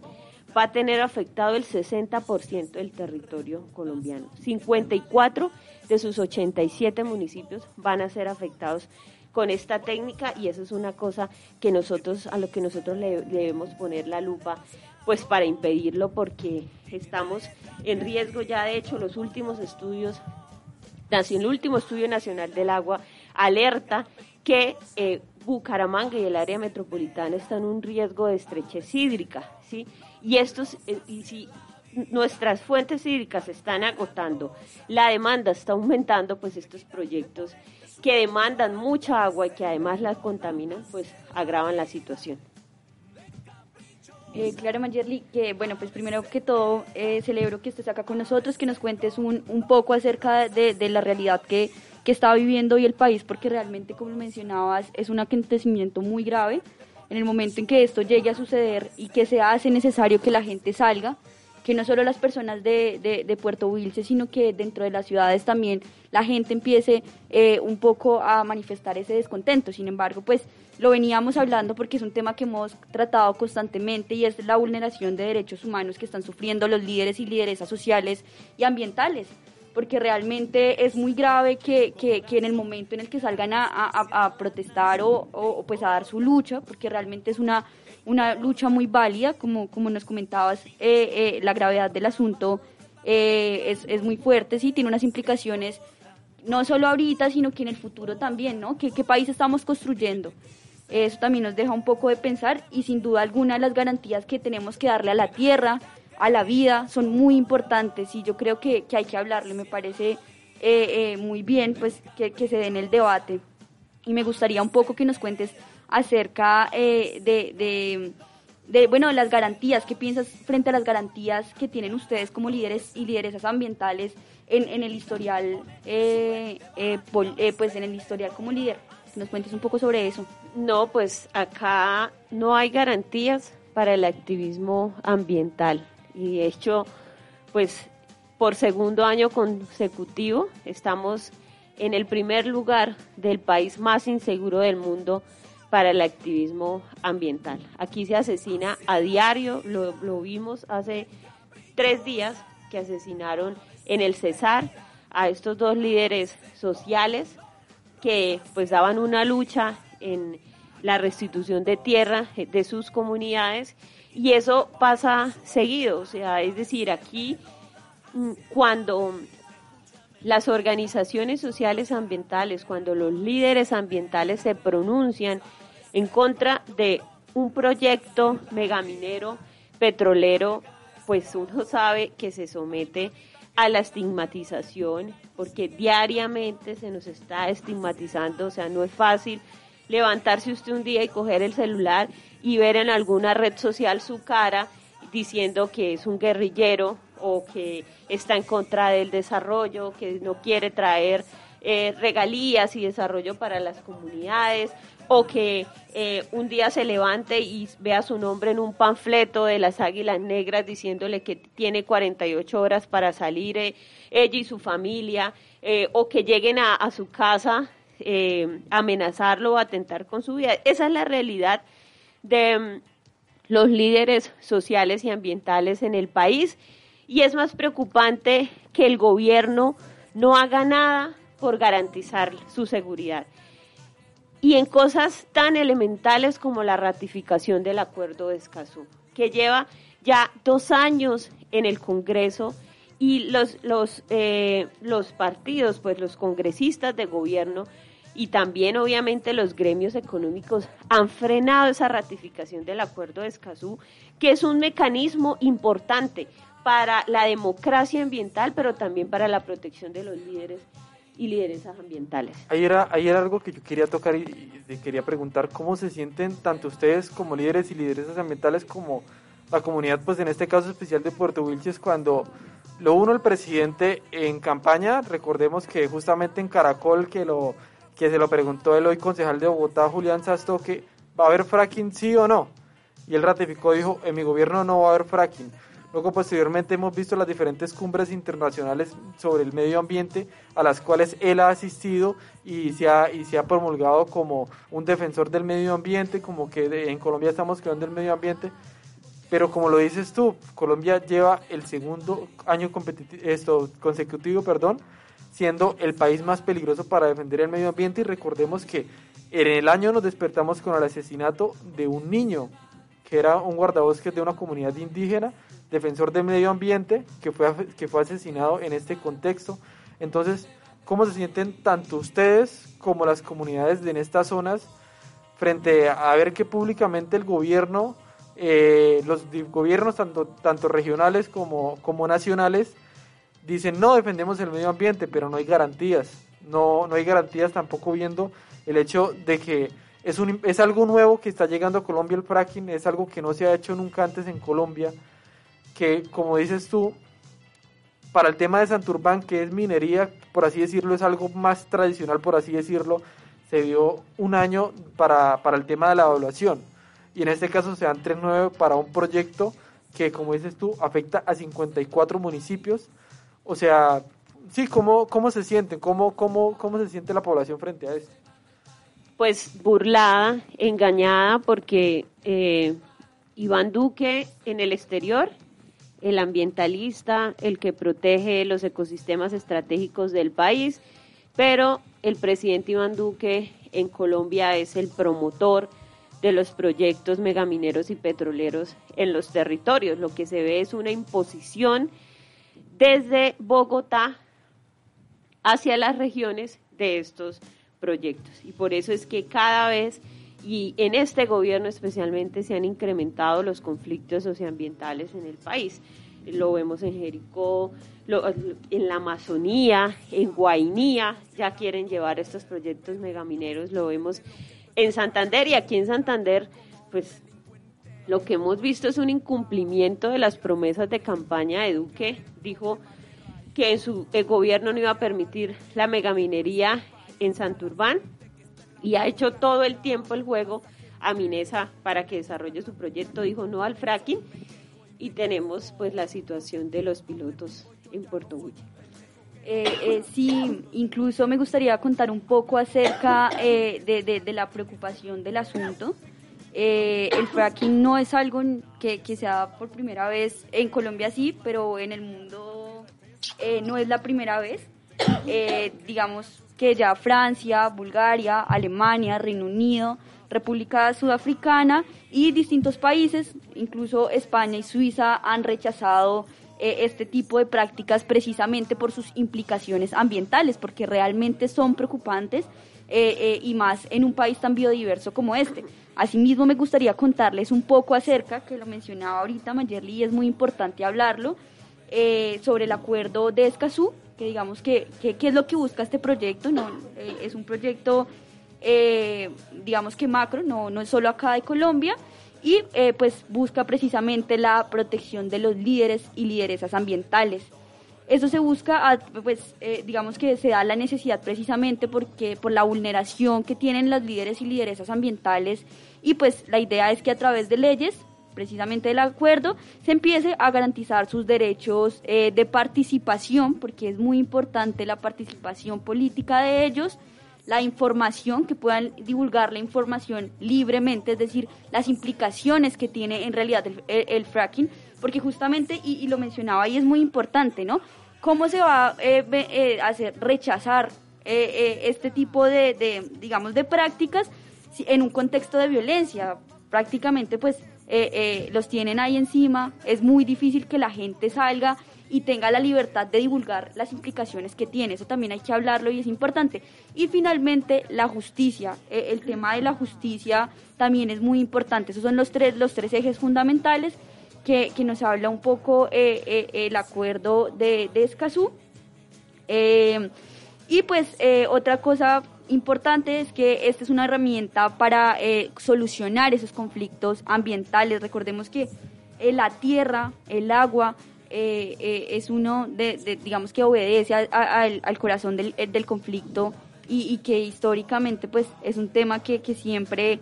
va a tener afectado el 60% del territorio colombiano. 54 de sus 87 municipios van a ser afectados con esta técnica y eso es una cosa que nosotros a lo que nosotros le, debemos poner la lupa pues para impedirlo porque estamos en riesgo ya de hecho los últimos estudios el último estudio nacional del agua alerta que eh, Bucaramanga y el área metropolitana están en un riesgo de estrechez hídrica, ¿sí? Y estos, eh, y si nuestras fuentes hídricas se están agotando, la demanda está aumentando, pues estos proyectos que demandan mucha agua y que además la contaminan, pues agravan la situación. Eh, claro, Mayerly, que bueno, pues primero que todo eh, celebro que estés acá con nosotros, que nos cuentes un, poco acerca de, de la realidad que, que está viviendo hoy el país, porque realmente, como mencionabas, es un acontecimiento muy grave. En el momento en que esto llegue a suceder y que se hace necesario que la gente salga, que no solo las personas de Puerto Wilce, sino que dentro de las ciudades también la gente empiece eh, un poco a manifestar ese descontento. Sin embargo, pues lo veníamos hablando porque es un tema que hemos tratado constantemente y es la vulneración de derechos humanos que están sufriendo los líderes y lideresas sociales y ambientales porque realmente es muy grave que, que, que en el momento en el que salgan a, a, protestar o, o, pues a dar su lucha, porque realmente es una, una lucha muy válida, como, como nos comentabas, eh, eh, la gravedad del asunto eh, es, es muy fuerte, sí, tiene unas implicaciones no solo ahorita, sino que en el futuro también, ¿no? ¿Qué, qué país estamos construyendo? Eso también nos deja un poco de pensar y sin duda alguna las garantías que tenemos que darle a la tierra, a la vida son muy importantes y yo creo que, que hay que hablarle. Me parece eh, eh, muy bien pues que, que, se den el debate y me gustaría un poco que nos cuentes acerca eh, de, de, de, bueno, las garantías. ¿Qué piensas frente a las garantías que tienen ustedes como líderes y lideresas ambientales en, en el historial, pol, pues en el historial como líder? Nos cuentes un poco sobre eso. No, pues acá no hay garantías para el activismo ambiental y de hecho, pues por segundo año consecutivo estamos en el primer lugar del país más inseguro del mundo para el activismo ambiental. Aquí se asesina a diario, lo, lo vimos hace tres días que asesinaron en el Cesar a estos dos líderes sociales que pues daban una lucha en la restitución de tierra de sus comunidades y eso pasa seguido, o sea, es decir, aquí mm, cuando las organizaciones sociales ambientales, cuando los líderes ambientales se pronuncian en contra de un proyecto megaminero, petrolero, pues uno sabe que se somete a la estigmatización, porque diariamente se nos está estigmatizando, o sea, no es fácil levantarse usted un día y coger el celular y ver en alguna red social su cara diciendo que es un guerrillero o que está en contra del desarrollo, que no quiere traer eh, regalías y desarrollo para las comunidades, o que eh, un día se levante y vea su nombre en un panfleto de las Águilas Negras diciéndole que tiene 48 horas para salir eh, ella y su familia, eh, o que lleguen a, su casa amenazarlo o atentar con su vida. Esa es la realidad de mm, los líderes sociales y ambientales en el país y es más preocupante que el gobierno no haga nada por garantizar su seguridad. Y en cosas tan elementales como la ratificación del acuerdo de Escazú, que lleva ya dos años en el Congreso y los, los, eh, los partidos, pues los congresistas de gobierno y también obviamente los gremios económicos han frenado esa ratificación del acuerdo de Escazú, que es un mecanismo importante para la democracia ambiental, pero también para la protección de los líderes y lideresas ambientales. Ahí era, ahí algo que yo quería tocar y, quería preguntar cómo se sienten tanto ustedes como líderes y lideresas ambientales como la comunidad, pues en este caso especial de Puerto Wilches, cuando lo uno el presidente en campaña, recordemos que justamente en Caracol que lo que se lo preguntó el hoy concejal de Bogotá, Julián Sastoque, ¿va a haber fracking sí o no? Y él ratificó, dijo, en mi gobierno no va a haber fracking. Luego, posteriormente, hemos visto las diferentes cumbres internacionales sobre el medio ambiente a las cuales él ha asistido y se ha, y se ha promulgado como un defensor del medio ambiente, como que en Colombia estamos creando el medio ambiente. Pero como lo dices tú, Colombia lleva el segundo año esto, consecutivo, perdón, siendo el país más peligroso para defender el medio ambiente y recordemos que en el año nos despertamos con el asesinato de un niño que era un guardabosques de una comunidad indígena, defensor del medio ambiente, que fue, que fue asesinado en este contexto. Entonces, ¿cómo se sienten tanto ustedes como las comunidades de en estas zonas frente a ver que públicamente el gobierno, eh, los gobiernos tanto, tanto regionales como, como nacionales, dicen no defendemos el medio ambiente, pero no hay garantías. No, no hay garantías tampoco viendo el hecho de que es, un, es algo nuevo que está llegando a Colombia el fracking, es algo que no se ha hecho nunca antes en Colombia, que como dices tú, para el tema de Santurbán, que es minería, por así decirlo, es algo más tradicional, por así decirlo, se dio un año para, para el tema de la evaluación. Y en este caso se dan 3.9 para un proyecto que, como dices tú, afecta a 54 municipios. O sea, sí, ¿cómo, cómo se sienten? ¿Cómo, cómo, ¿Cómo se siente la población frente a esto? Pues burlada, engañada, porque eh, Iván Duque en el exterior, el ambientalista, el que protege los ecosistemas estratégicos del país, pero el presidente Iván Duque en Colombia es el promotor de los proyectos megamineros y petroleros en los territorios. Lo que se ve es una imposición desde Bogotá hacia las regiones de estos proyectos. Y por eso es que cada vez, y en este gobierno especialmente, se han incrementado los conflictos socioambientales en el país. Lo vemos en Jericó, lo- en la Amazonía, en Guainía, ya quieren llevar estos proyectos megamineros, lo vemos en Santander y aquí en Santander, pues lo que hemos visto es un incumplimiento de las promesas de campaña de Duque. Dijo que en su el gobierno no iba a permitir la megaminería en Santurbán y ha hecho todo el tiempo el juego a Minesa para que desarrolle su proyecto. Dijo no al fracking y tenemos pues la situación de los pilotos en Puerto Wilches. Eh, eh, sí, incluso me gustaría contar un poco acerca eh, de, de- la preocupación del asunto. Eh, el fracking no es algo que, que se por primera vez en Colombia, sí, pero en el mundo eh, no es la primera vez. Digamos que ya Francia, Bulgaria, Alemania, Reino Unido, República Sudafricana y distintos países, incluso España y Suiza, han rechazado eh, este tipo de prácticas precisamente por sus implicaciones ambientales, porque realmente son preocupantes eh, eh, y más en un país tan biodiverso como este. Asimismo, me gustaría contarles un poco acerca, que lo mencionaba ahorita Mayerly, y es muy importante hablarlo, eh, sobre el acuerdo de Escazú, que digamos que, que- qué es lo que busca este proyecto, no Eh, es un proyecto, eh, digamos que macro, no, no es solo acá de Colombia, y pues busca precisamente la protección de los líderes y lideresas ambientales. Eso se busca, a- pues digamos que se da la necesidad precisamente porque por la vulneración que tienen los líderes y lideresas ambientales y pues la idea es que a través de leyes, precisamente del acuerdo, se empiece a garantizar sus derechos eh, de participación, porque es muy importante la participación política de ellos, la información, que puedan divulgar la información libremente, es decir, las implicaciones que tiene en realidad el, fracking, porque justamente, y, lo mencionaba y es muy importante, ¿no? ¿Cómo se va a hacer rechazar eh, eh, este tipo de, de, digamos, de prácticas en un contexto de violencia. Prácticamente, pues, eh, eh, los tienen ahí encima. Es muy difícil que la gente salga y tenga la libertad de divulgar las implicaciones que tiene. Eso también hay que hablarlo y es importante. Y finalmente, la justicia. Eh, el tema de la justicia también es muy importante. Esos son los tres, los tres ejes fundamentales que, que nos habla un poco eh, el acuerdo de, de Escazú. Y pues otra cosa importante es que esta es una herramienta para eh, solucionar esos conflictos ambientales. Recordemos que eh, la tierra, el agua, eh, es uno de, digamos que obedece al, corazón del, del conflicto y, que históricamente pues es un tema que, que siempre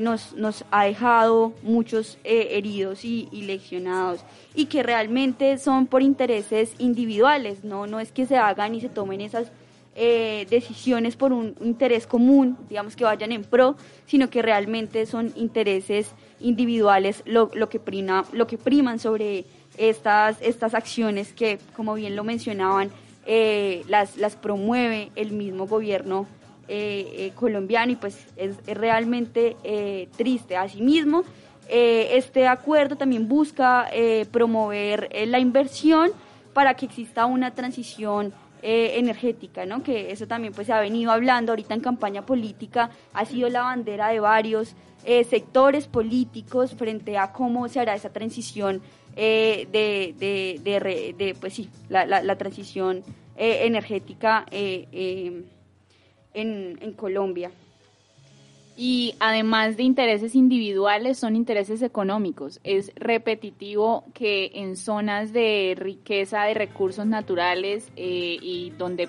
nos, nos ha dejado muchos heridos y, y leccionados y que realmente son por intereses individuales, no, no es que se hagan y se tomen esas eh, decisiones por un interés común, digamos que vayan en pro, sino que realmente son intereses individuales lo, que, prima, lo que priman sobre estas, estas acciones que, como bien lo mencionaban, eh, las, promueve el mismo gobierno eh, colombiano y pues es, realmente triste. Asimismo, este acuerdo también busca promover la inversión para que exista una transición eh, energética, ¿no? Que eso también pues se ha venido hablando ahorita en campaña política, ha sido la bandera de varios eh, sectores políticos frente a cómo se hará esa transición eh, de, de, pues sí, la, transición eh, energética en, en Colombia. Y además de intereses individuales, son intereses económicos. Es repetitivo que en zonas de riqueza de recursos naturales eh, y donde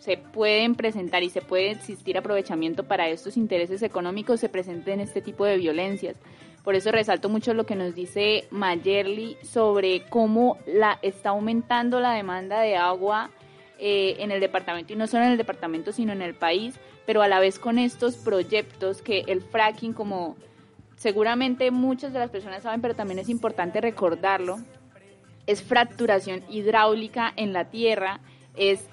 se pueden presentar y se puede existir aprovechamiento para estos intereses económicos, se presenten este tipo de violencias. Por eso resalto mucho lo que nos dice Mayerly sobre cómo la, está aumentando la demanda de agua eh, en el departamento, y no solo en el departamento, sino en el país, pero a la vez con estos proyectos que el fracking, como seguramente muchas de las personas saben, pero también es importante recordarlo, es fracturación hidráulica en la tierra, es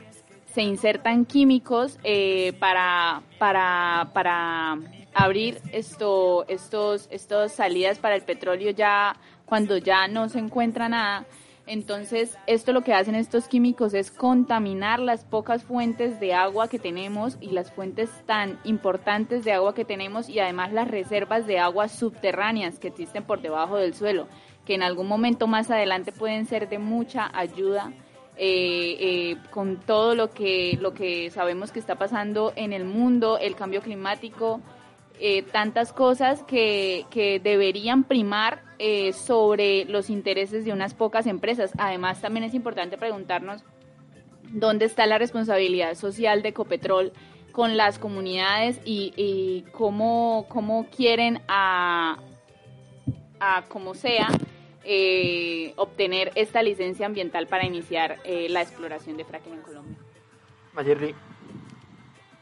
se insertan químicos eh, para, para, para abrir esto, estos, estos salidas para el petróleo ya cuando ya no se encuentra nada. Entonces, esto lo que hacen estos químicos es contaminar las pocas fuentes de agua que tenemos y las fuentes tan importantes de agua que tenemos y además las reservas de aguas subterráneas que existen por debajo del suelo, que en algún momento más adelante pueden ser de mucha ayuda eh, eh, con todo lo que, lo que sabemos que está pasando en el mundo, el cambio climático, eh, tantas cosas que, que deberían primar eh, sobre los intereses de unas pocas empresas. Además, también es importante preguntarnos dónde está la responsabilidad social de Ecopetrol con las comunidades y, cómo, cómo quieren a, a como sea eh, obtener esta licencia ambiental para iniciar la exploración de fracking en Colombia. Mayerly,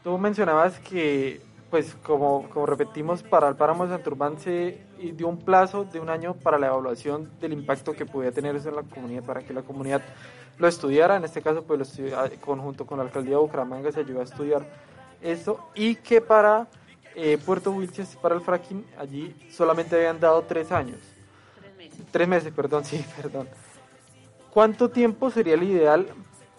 tú mencionabas que, pues como, como repetimos, para el páramo de Santurbán se dio un plazo de un año para la evaluación del impacto que podía tener eso en la comunidad, para que la comunidad lo estudiara, en este caso, pues lo estudia, conjunto con la alcaldía de Bucaramanga se ayudó a estudiar eso, y que para eh, Puerto Wilches, para el fracking, allí solamente habían dado tres años. Tres meses, perdón, sí, perdón. ¿Cuánto tiempo sería el ideal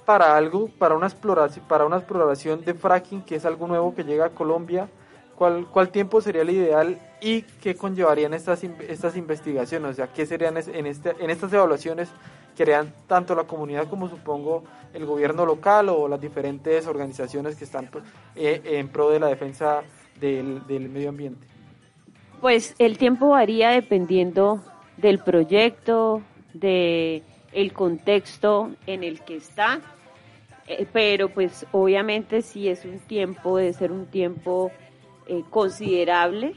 para algo, para una exploración, para una exploración de fracking, que es algo nuevo que llega a Colombia? ¿Cuál, cuál tiempo sería el ideal y qué conllevarían estas, estas investigaciones? O sea, ¿qué serían en, este, en estas evaluaciones que harían tanto la comunidad como supongo el gobierno local o las diferentes organizaciones que están pues, eh, en pro de la defensa del, del medio ambiente? Pues el tiempo varía dependiendo del proyecto, de el contexto en el que está, eh, pero pues obviamente si es un tiempo, debe ser un tiempo eh, considerable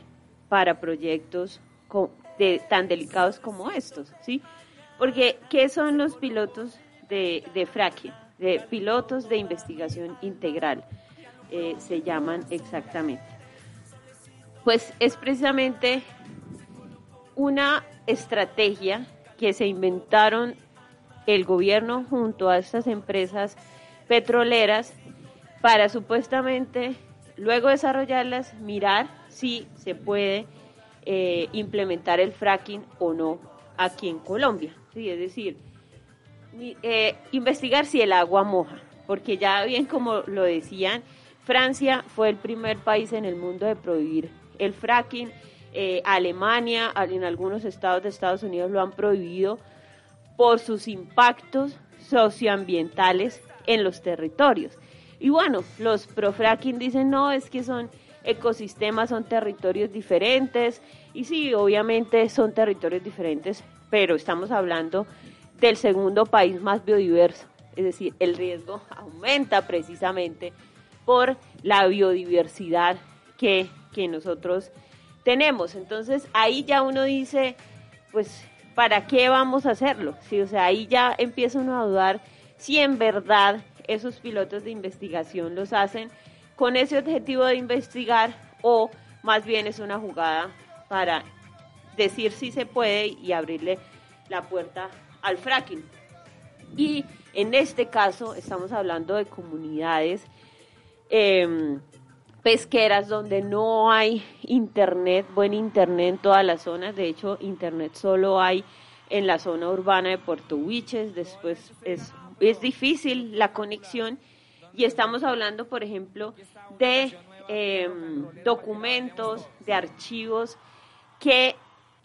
para proyectos tan delicados como estos, ¿sí? Porque, ¿qué son los pilotos de, de fracking? De pilotos de investigación integral, eh, se llaman exactamente. Pues es precisamente una estrategia que se inventaron el gobierno junto a estas empresas petroleras para supuestamente luego desarrollarlas, mirar si se puede eh, implementar el fracking o no aquí en Colombia. Sí, es decir, eh, investigar si el agua moja, porque ya bien como lo decían, Francia fue el primer país en el mundo de prohibir el fracking, eh, Alemania, al- en algunos estados de Estados Unidos lo han prohibido por sus impactos socioambientales en los territorios. Y bueno, los pro fracking dicen no, es que son ecosistemas, son territorios diferentes. Y sí, obviamente son territorios diferentes, pero estamos hablando del segundo país más biodiverso. Es decir, el riesgo aumenta precisamente por la biodiversidad que, que nosotros tenemos. Entonces ahí ya uno dice, pues, ¿para qué vamos a hacerlo? Sí, o sea, ahí ya empieza uno a dudar si en verdad esos pilotos de investigación los hacen con ese objetivo de investigar o más bien es una jugada para decir si se puede y abrirle la puerta al fracking. Y en este caso estamos hablando de comunidades em, pesqueras donde no hay internet, buen internet en todas las zonas. De hecho, internet solo hay en la zona urbana de Puerto Huiches. Después es, es difícil la conexión. Y estamos hablando, por ejemplo, de em, documentos, de archivos que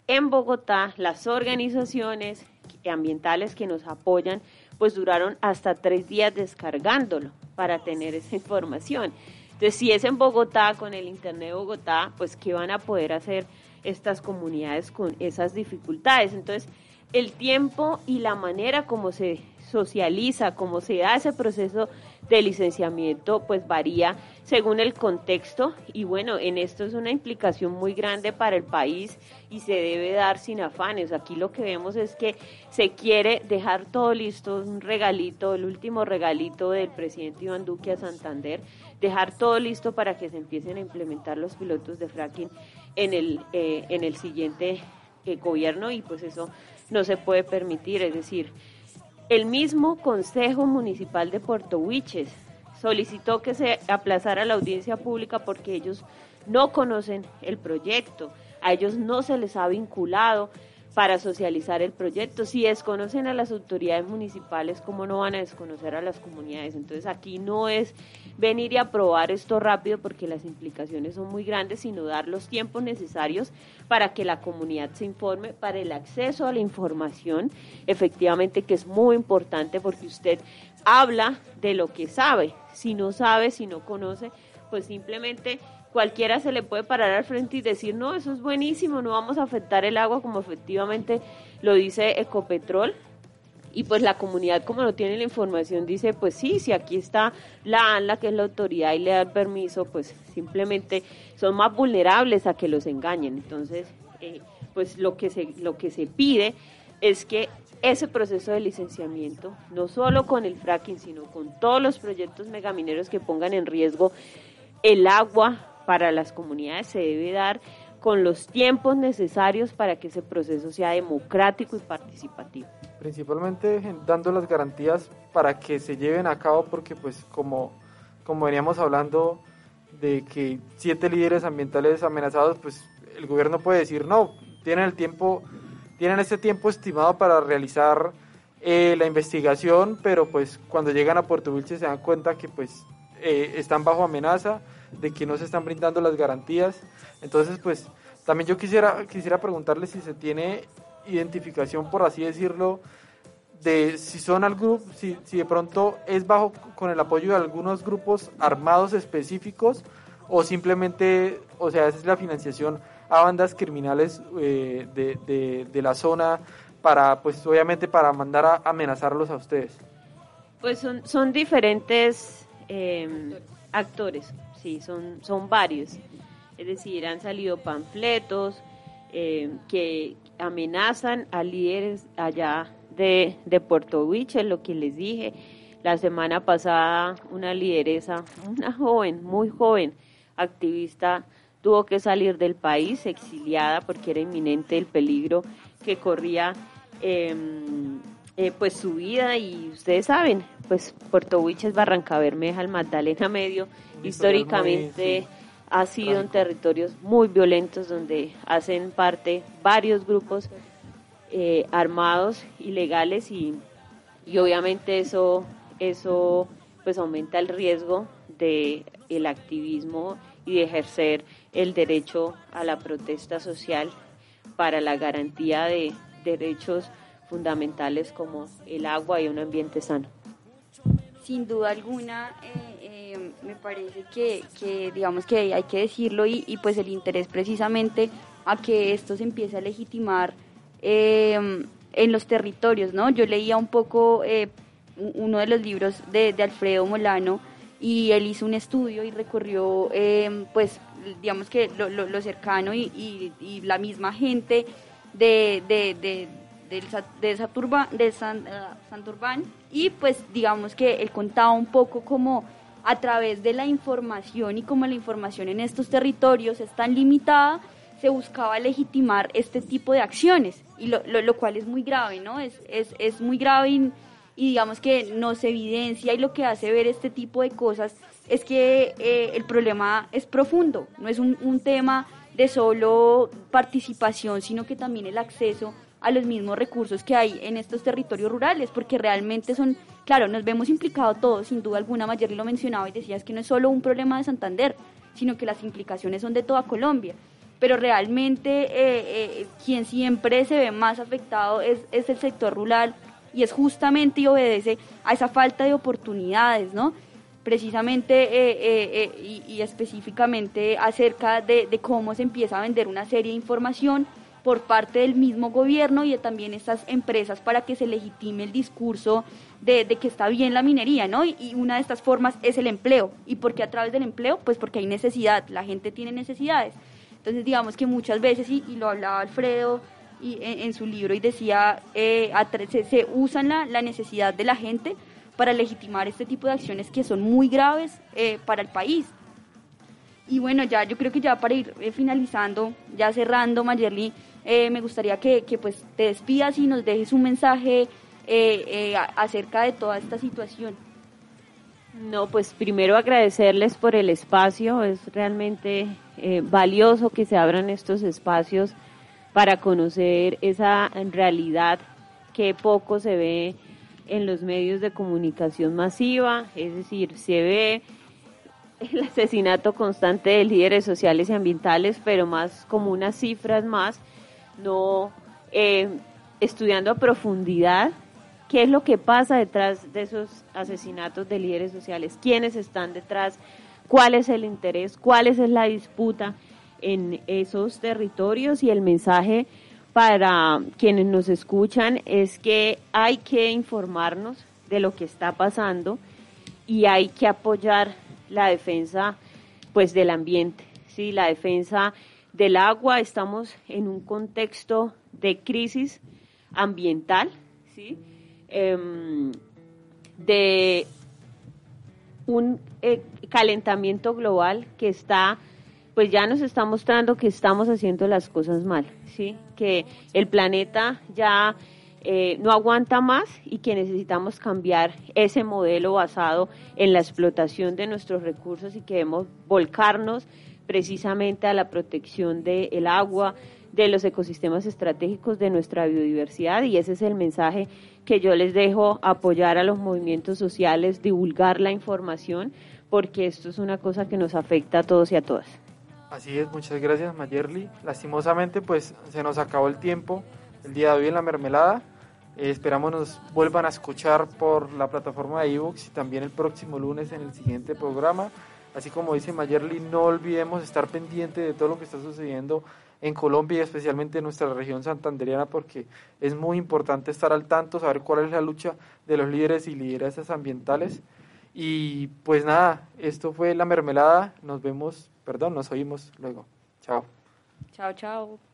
en Bogotá las organizaciones ambientales que nos apoyan pues duraron hasta tres días descargándolo para tener esa información. Entonces, si es en Bogotá, con el Internet de Bogotá, pues ¿qué van a poder hacer estas comunidades con esas dificultades? Entonces, el tiempo y la manera como se socializa, cómo se da ese proceso de licenciamiento, pues varía según el contexto y bueno, en esto es una implicación muy grande para el país y se debe dar sin afanes. Aquí lo que vemos es que se quiere dejar todo listo, un regalito, el último regalito del presidente Iván Duque a Santander, dejar todo listo para que se empiecen a implementar los pilotos de fracking en el, eh, en el siguiente eh, gobierno y pues eso no se puede permitir, es decir, el mismo Consejo Municipal de Puerto Huiches solicitó que se aplazara la audiencia pública porque ellos no conocen el proyecto, a ellos no se les ha vinculado para socializar el proyecto. Si desconocen a las autoridades municipales, ¿cómo no van a desconocer a las comunidades? Entonces aquí no es venir y aprobar esto rápido porque las implicaciones son muy grandes, sino dar los tiempos necesarios para que la comunidad se informe, para el acceso a la información, efectivamente que es muy importante porque usted habla de lo que sabe. Si no sabe, si no conoce, pues simplemente cualquiera se le puede parar al frente y decir, no, eso es buenísimo, no vamos a afectar el agua como efectivamente lo dice Ecopetrol. Y pues la comunidad, como no tiene la información, dice, pues sí, si aquí está la ANLA, que es la autoridad, y le da el permiso, pues simplemente son más vulnerables a que los engañen. Entonces, eh, pues lo que, se, lo que se pide es que ese proceso de licenciamiento, no solo con el fracking, sino con todos los proyectos megamineros que pongan en riesgo el agua para las comunidades, se debe dar con los tiempos necesarios para que ese proceso sea democrático y participativo. principalmente dando las garantías para que se lleven a cabo porque pues como, como veníamos hablando de que siete líderes ambientales amenazados, pues el gobierno puede decir no, tienen el tiempo, tienen este tiempo estimado para realizar eh, la investigación, pero pues cuando llegan a Puerto Wilches se dan cuenta que pues eh, están bajo amenaza, de que no se están brindando las garantías. Entonces pues también yo quisiera, quisiera preguntarle si se tiene identificación, por así decirlo, de si son al grupo, si, si de pronto es bajo con el apoyo de algunos grupos armados específicos o simplemente, o sea, es la financiación a bandas criminales eh, de, de, la zona para, pues obviamente para mandar a amenazarlos a ustedes. Pues son, son diferentes eh, actores, sí, son, son varios. Es decir, han salido panfletos eh, que amenazan a líderes allá de, de Puerto Huiche, lo que les dije. La semana pasada una lideresa, una joven, muy joven, activista, tuvo que salir del país exiliada porque era inminente el peligro que corría eh, eh, pues su vida y ustedes saben, pues Puerto Wilches, Barranca Bermeja, el Magdalena Medio, históricamente muy, sí, ha sido en territorios muy violentos donde hacen parte varios grupos eh, armados ilegales y, y obviamente eso eso pues aumenta el riesgo de el activismo y de ejercer el derecho a la protesta social para la garantía de derechos fundamentales como el agua y un ambiente sano. Sin duda alguna, eh, eh, me parece que, que, digamos que hay que decirlo y, y, pues el interés precisamente a que esto se empiece a legitimar eh, en los territorios, ¿no? Yo leía un poco uno de los libros de, Alfredo Molano y él hizo un estudio y recorrió, pues, digamos que lo, cercano y, y, la misma gente de de, Saturba, de uh, Santurbán. Y pues digamos que él contaba un poco como a través de la información y como la información en estos territorios es tan limitada, se buscaba legitimar este tipo de acciones, y lo, lo, lo cual es muy grave, ¿no? Es, es, es muy grave y, y, digamos que nos evidencia y lo que hace ver este tipo de cosas es que eh, el problema es profundo, no es un, un tema de solo participación, sino que también el acceso a los mismos recursos que hay en estos territorios rurales, porque realmente son, claro, nos vemos implicados todos, sin duda alguna, Mayerly lo mencionaba y decía, es que no es solo un problema de Santander, sino que las implicaciones son de toda Colombia, pero realmente eh, eh, quien siempre se ve más afectado es, es el sector rural y es justamente y obedece a esa falta de oportunidades, ¿no? precisamente eh, eh, y, y, específicamente acerca de, de, cómo se empieza a vender una serie de información por parte del mismo gobierno y de también estas empresas para que se legitime el discurso de, de que está bien la minería, ¿no? Y, y, una de estas formas es el empleo. ¿Y por qué a través del empleo? Pues porque hay necesidad, la gente tiene necesidades. Entonces digamos que muchas veces, y, y lo hablaba Alfredo y en, en su libro y decía, eh, se, se usan la, la necesidad de la gente para legitimar este tipo de acciones que son muy graves eh, para el país. Y bueno, ya yo creo que ya para ir eh, finalizando, ya cerrando, Mayerly, eh, me gustaría que, que, pues te despidas y nos dejes un mensaje acerca de toda esta situación. No, pues primero agradecerles por el espacio, es realmente valioso que se abran estos espacios para conocer esa realidad que poco se ve en los medios de comunicación masiva, es decir, se ve el asesinato constante de líderes sociales y ambientales, pero más como unas cifras más, no eh, estudiando a profundidad qué es lo que pasa detrás de esos asesinatos de líderes sociales, quiénes están detrás, cuál es el interés, cuál es la disputa en esos territorios. Y el mensaje para quienes nos escuchan es que hay que informarnos de lo que está pasando y hay que apoyar la defensa pues del ambiente, sí, la defensa del agua, estamos en un contexto de crisis ambiental, sí, eh, de un eh, calentamiento global que está pues ya nos está mostrando que estamos haciendo las cosas mal, ¿sí? que el planeta ya eh, no aguanta más y que necesitamos cambiar ese modelo basado en la explotación de nuestros recursos y que debemos volcarnos precisamente a la protección del agua, de los ecosistemas estratégicos de nuestra biodiversidad y ese es el mensaje que yo les dejo, apoyar a los movimientos sociales, divulgar la información, porque esto es una cosa que nos afecta a todos y a todas. Así es, muchas gracias Mayerly. Lastimosamente pues se nos acabó el tiempo el día de hoy en la mermelada. Eh, esperamos nos vuelvan a escuchar por la plataforma de iVoox y también el próximo lunes en el siguiente programa. Así como dice Mayerly, no olvidemos estar pendiente de todo lo que está sucediendo en Colombia y especialmente en nuestra región santanderiana porque es muy importante estar al tanto, saber cuál es la lucha de los líderes y lideresas ambientales. Y pues nada, esto fue La Mermelada. Nos vemos, perdón, nos oímos luego. Chao. Chao, chao.